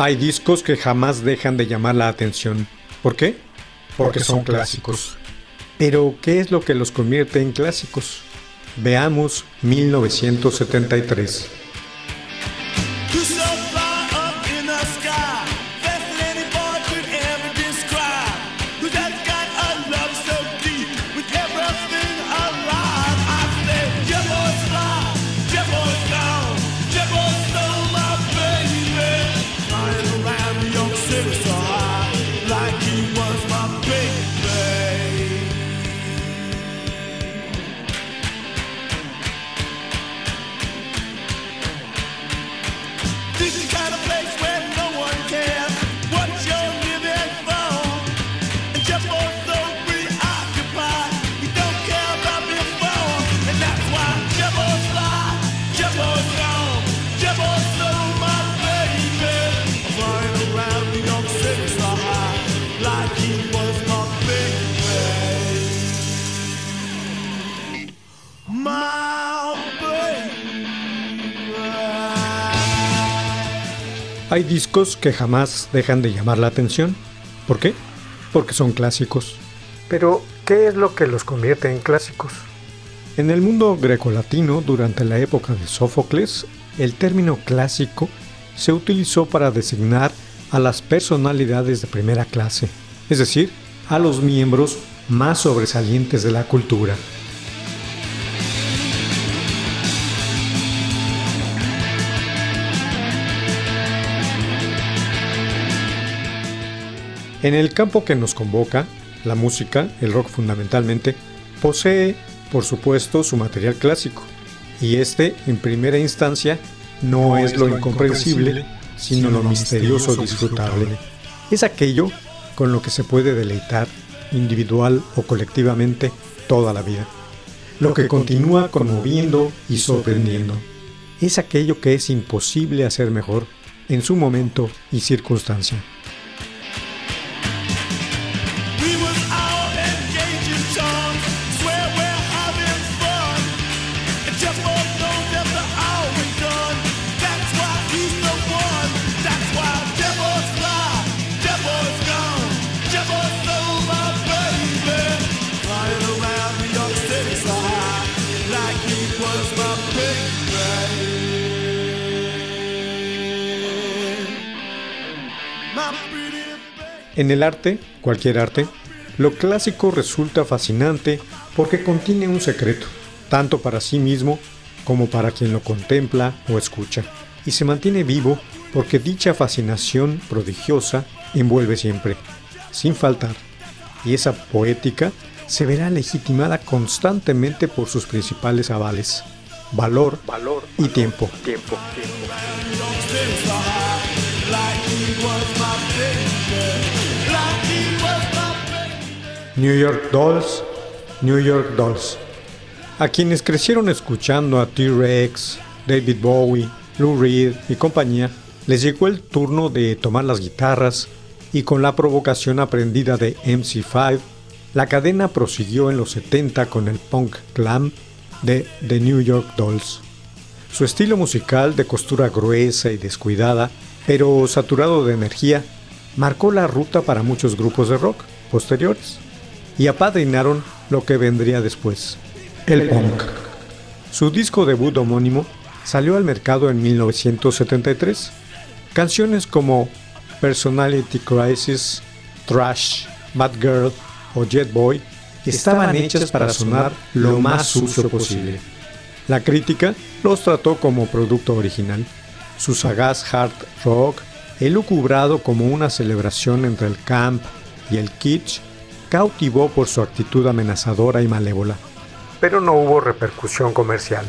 Hay discos que jamás dejan de llamar la atención. ¿Por qué? Porque son clásicos. Pero, ¿qué es lo que los convierte en clásicos? Veamos 1973. Hay discos que jamás dejan de llamar la atención. ¿Por qué? Porque son clásicos. Pero, ¿qué es lo que los convierte en clásicos? En el mundo grecolatino, durante la época de Sófocles, el término clásico se utilizó para designar a las personalidades de primera clase, es decir, a los miembros más sobresalientes de la cultura. En el campo que nos convoca, la música, el rock fundamentalmente, posee, por supuesto, su material clásico, y este, en primera instancia, no, es, lo, incomprensible, sino lo misterioso disfrutable. Es aquello con lo que se puede deleitar, individual o colectivamente, toda la vida. Lo que continúa conmoviendo y sorprendiendo. Es aquello que es imposible hacer mejor en su momento y circunstancia. En el arte, cualquier arte, lo clásico resulta fascinante porque contiene un secreto, tanto para sí mismo como para quien lo contempla o escucha, y se mantiene vivo porque dicha fascinación prodigiosa envuelve siempre, sin faltar, y esa poética se verá legitimada constantemente por sus principales avales, valor, valor y tiempo. tiempo, tiempo. New York Dolls, New York Dolls. A quienes crecieron escuchando a T-Rex, David Bowie, Lou Reed y compañía, les llegó el turno de tomar las guitarras y con la provocación aprendida de MC5, la cadena prosiguió en los 70 con el punk glam de The New York Dolls. Su estilo musical de costura gruesa y descuidada, pero saturado de energía, marcó la ruta para muchos grupos de rock posteriores y apadrinaron lo que vendría después, el punk. Su disco debut homónimo salió al mercado en 1973. Canciones como Personality Crisis, Trash, Bad Girl o Jet Boy estaban hechas para sonar lo más sucio posible. La crítica los trató como producto original. Su sagaz hard rock, elucubrado como una celebración entre el camp y el kitsch, cautivó por su actitud amenazadora y malévola, pero no hubo repercusión comercial.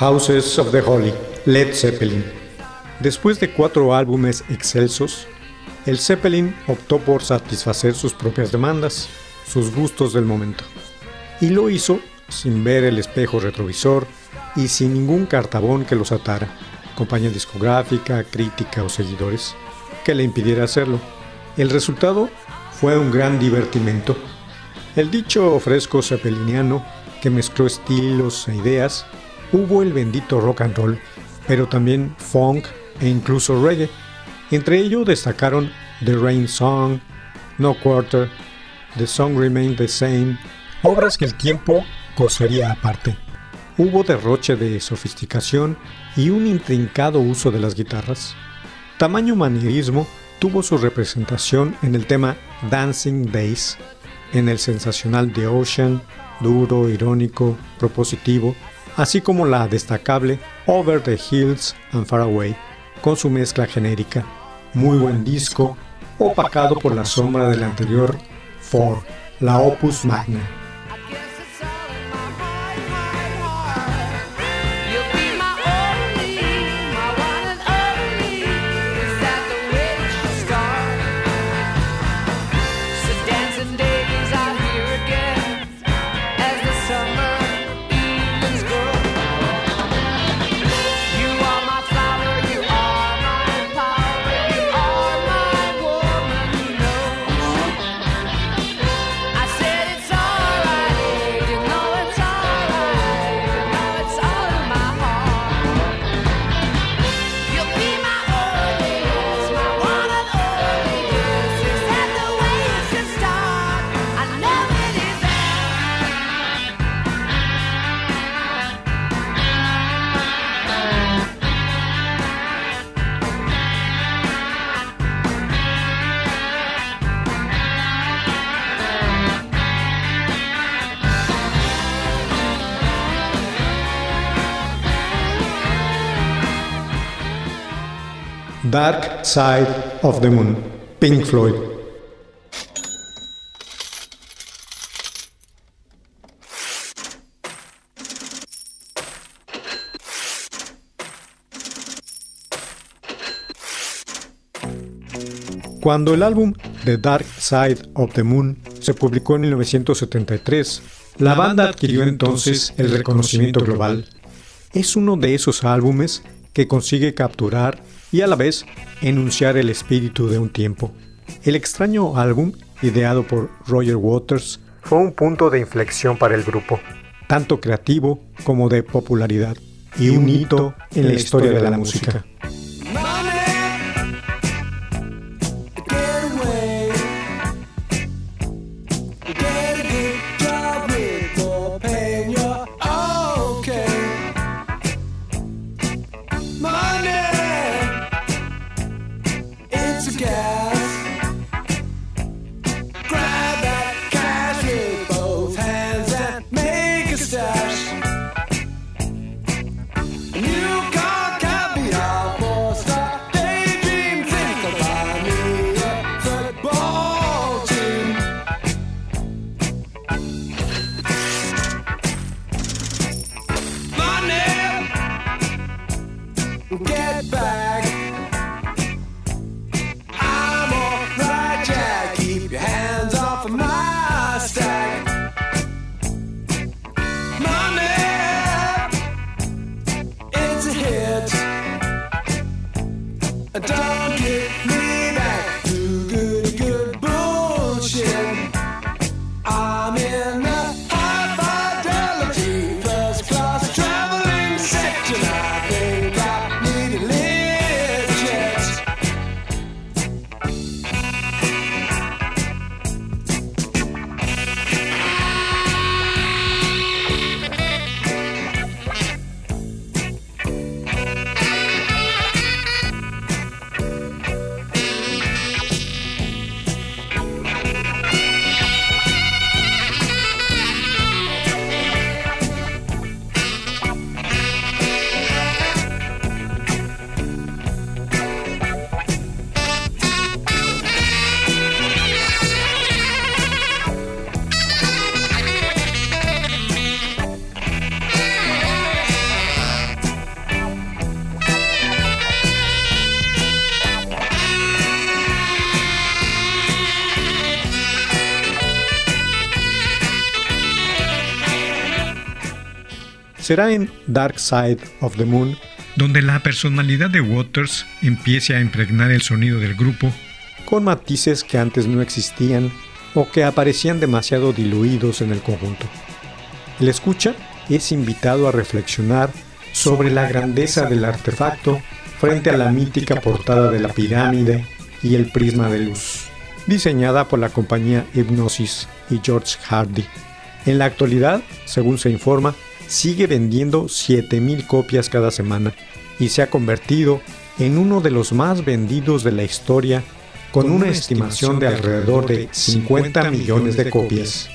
Houses of the Holy, Led Zeppelin. Después de cuatro álbumes excelsos, el Zeppelin optó por satisfacer sus propias demandas, sus gustos del momento. Y lo hizo sin ver el espejo retrovisor y sin ningún cartabón que los atara, compañía discográfica, crítica o seguidores, que le impidiera hacerlo. El resultado fue un gran divertimento. El dicho fresco zeppeliniano que mezcló estilos e ideas, hubo el bendito rock and roll, pero también funk e incluso reggae. Entre ellos destacaron The Rain Song, No Quarter, The Song Remained the Same, obras que el tiempo cosería aparte. Hubo derroche de sofisticación y un intrincado uso de las guitarras. Tamaño manierismo tuvo su representación en el tema Dancing Days, en el sensacional The Ocean, duro, irónico, propositivo, así como la destacable Over the Hills and Far Away, con su mezcla genérica. Muy buen disco, opacado por la sombra del anterior For, la Opus Magna. Dark Side of the Moon, Pink Floyd. Cuando el álbum The Dark Side of the Moon se publicó en 1973, la banda adquirió entonces el reconocimiento global. Es uno de esos álbumes que consigue capturar y a la vez enunciar el espíritu de un tiempo. El extraño álbum, ideado por Roger Waters, fue un punto de inflexión para el grupo, tanto creativo como de popularidad, y un hito en la historia de la música. Será en Dark Side of the Moon donde la personalidad de Waters empiece a impregnar el sonido del grupo con matices que antes no existían o que aparecían demasiado diluidos en el conjunto. El escucha es invitado a reflexionar sobre la grandeza del artefacto frente a la mítica portada de la pirámide y el prisma de luz, diseñada por la compañía Hypnosis y George Hardy. En la actualidad, según se informa, sigue vendiendo 7.000 copias cada semana y se ha convertido en uno de los más vendidos de la historia con una estimación de alrededor de 50 millones de copias.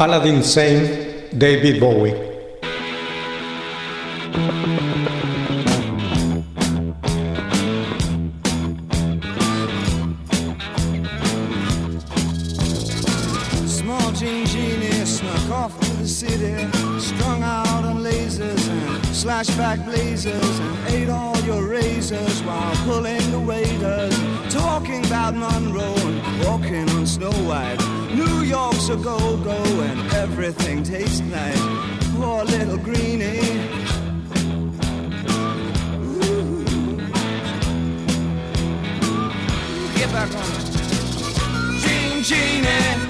Aladdin Sane, David Bowie. Back on it. Gene Genie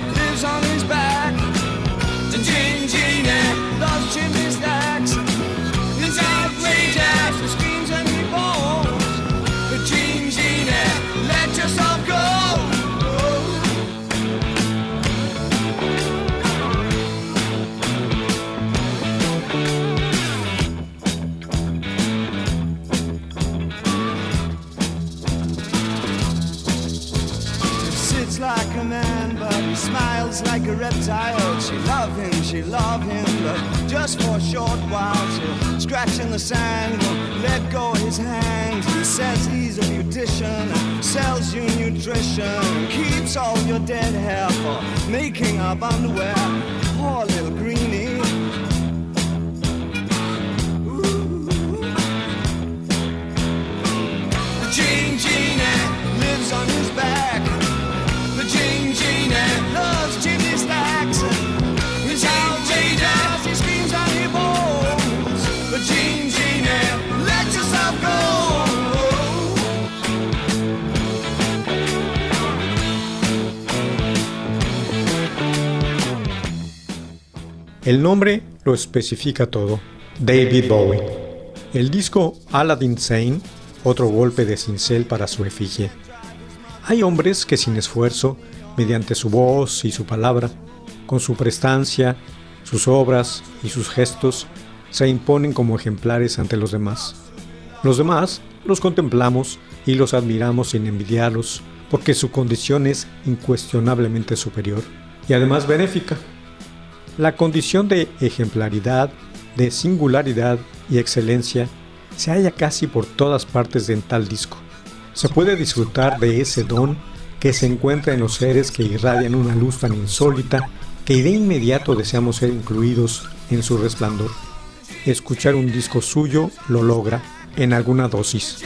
reptile. She love him, she love him, but just for a short while. She'll scratch in the sand, won't let go his hand. He says he's a beautician, sells you nutrition, keeps all your dead hair for making up underwear. Poor little greenie. El nombre lo especifica todo, David Bowie. El disco Aladdin Sane, otro golpe de cincel para su efigie. Hay hombres que sin esfuerzo, mediante su voz y su palabra, con su prestancia, sus obras y sus gestos, se imponen como ejemplares ante los demás. Los demás los contemplamos y los admiramos sin envidiarlos, porque su condición es incuestionablemente superior y además benéfica. La condición de ejemplaridad, de singularidad y excelencia se halla casi por todas partes en tal disco. Se puede disfrutar de ese don que se encuentra en los seres que irradian una luz tan insólita que de inmediato deseamos ser incluidos en su resplandor. Escuchar un disco suyo lo logra en alguna dosis.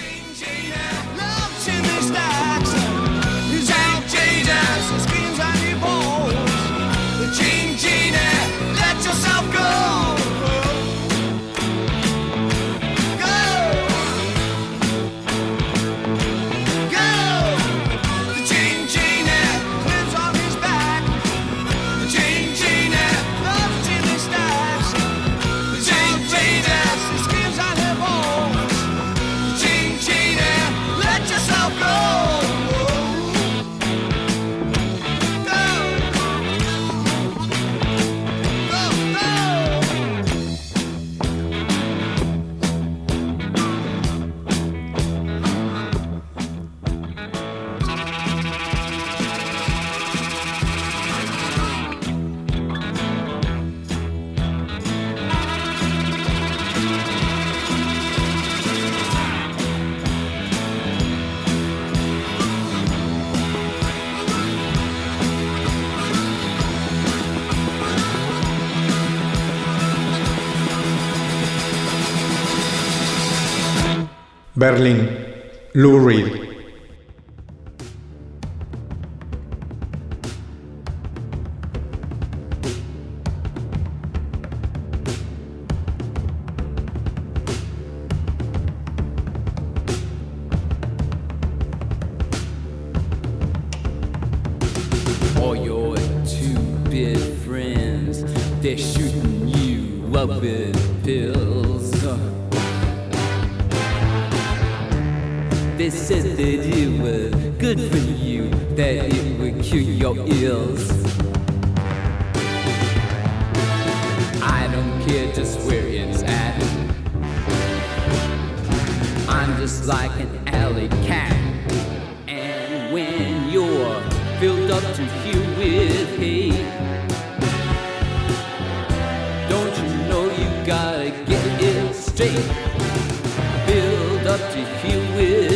Berlin, Lou Reed. All your two friends, they're shooting you up. said that it was good for you, that it would cure your ills. I don't care just where it's at. I'm just like an alley cat. And when you're filled up to hue with hate, don't you know you gotta get it straight? Filled up to hue with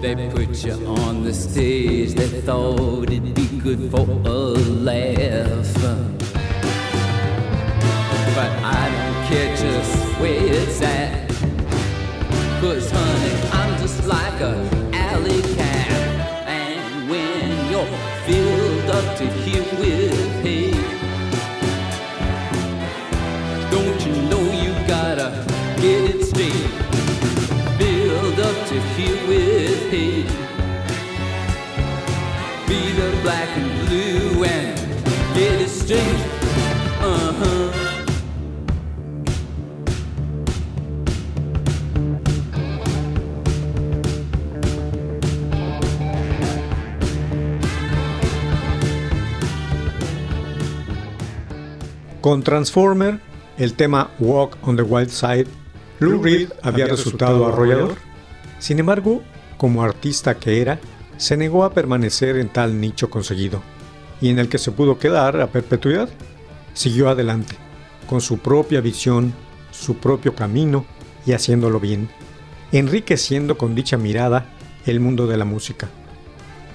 They put you on the stage, they thought it'd be good for a laugh. But I don't care just where it's at. Cause honey, I'm just like a alley cat. And when you're filled up to here with Con Transformer, el tema Walk on the Wild Side, Lou Reed había resultado arrollador. Sin embargo, como artista que era, se negó a permanecer en tal nicho conseguido, y en el que se pudo quedar a perpetuidad. Siguió adelante, con su propia visión, su propio camino y haciéndolo bien, enriqueciendo con dicha mirada el mundo de la música.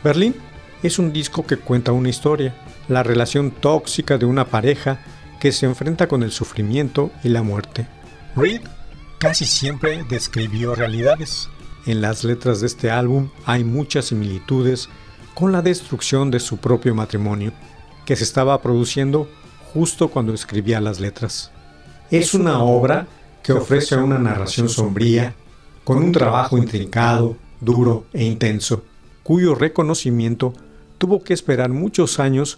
Berlín es un disco que cuenta una historia, la relación tóxica de una pareja que se enfrenta con el sufrimiento y la muerte. Reed casi siempre describió realidades. En las letras de este álbum hay muchas similitudes con la destrucción de su propio matrimonio, que se estaba produciendo justo cuando escribía las letras. Es una obra que ofrece una narración sombría, con un trabajo intrincado, duro e intenso, cuyo reconocimiento tuvo que esperar muchos años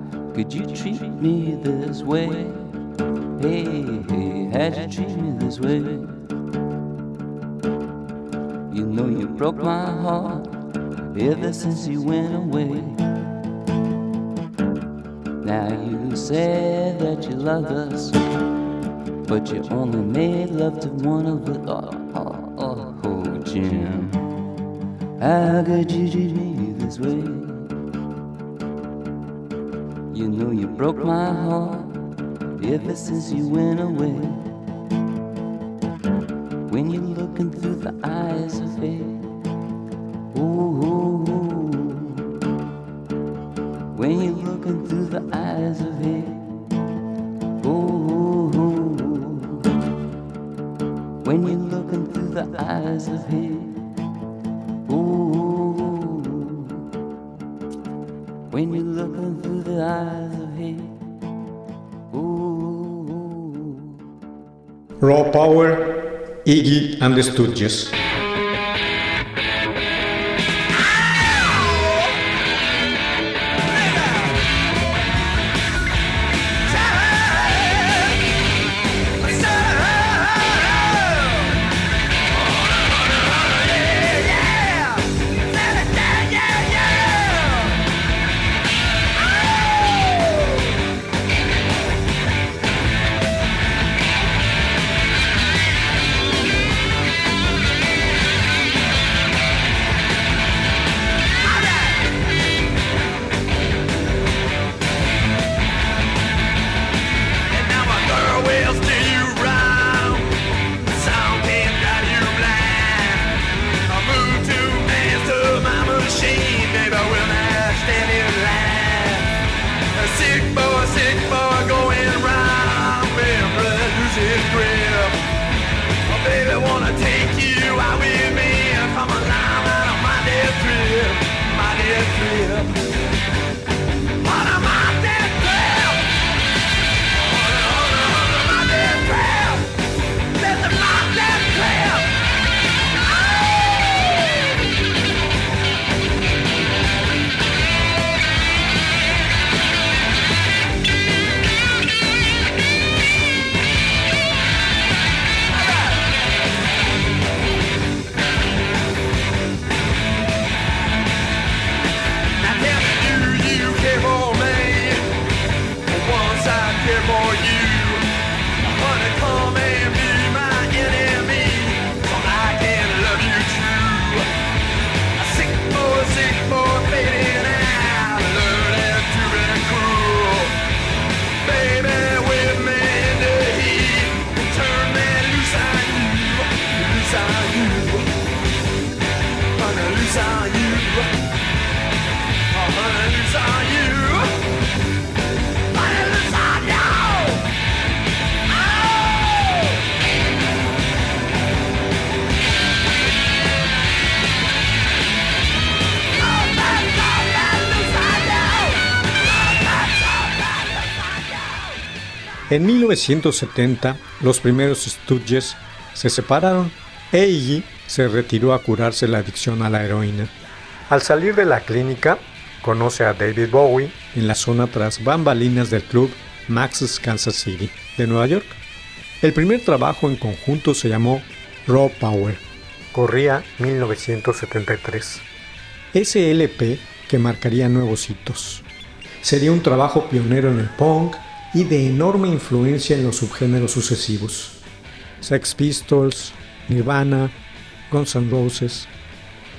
could you treat me this way? Hey, hey, how'd you treat me this way? You know you broke my heart ever since you went away. Now you say that you love us, but you only made love to one of us. Oh, oh, oh, oh, Jim, how could you treat me this way? You know you broke my heart ever since you went away. Iggy and the Stooges. En 1970, los primeros Stooges se separaron e Iggy se retiró a curarse la adicción a la heroína. Al salir de la clínica, conoce a David Bowie en la zona tras bambalinas del club Max's Kansas City de Nueva York. El primer trabajo en conjunto se llamó Raw Power. Corría 1973. Ese LP que marcaría nuevos hitos. Sería un trabajo pionero en el punk y de enorme influencia en los subgéneros sucesivos. Sex Pistols, Nirvana, Guns N' Roses.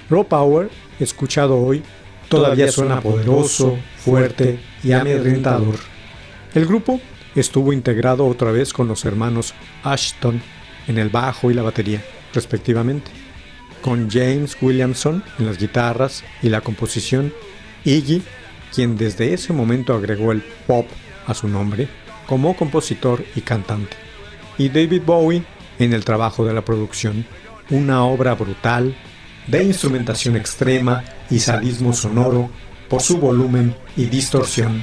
Raw Power, escuchado hoy, todavía suena poderoso, fuerte y amedrentador. El grupo estuvo integrado otra vez con los hermanos Ashton en el bajo y la batería, respectivamente, con James Williamson en las guitarras y la composición, Iggy, quien desde ese momento agregó el pop a su nombre, como compositor y cantante, y David Bowie en el trabajo de la producción, una obra brutal, de instrumentación extrema y sadismo sonoro por su volumen y distorsión.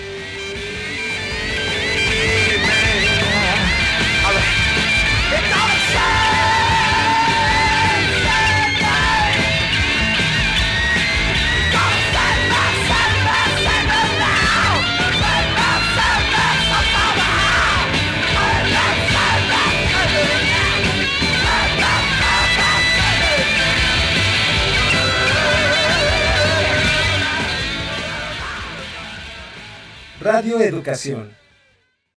Radio Educación.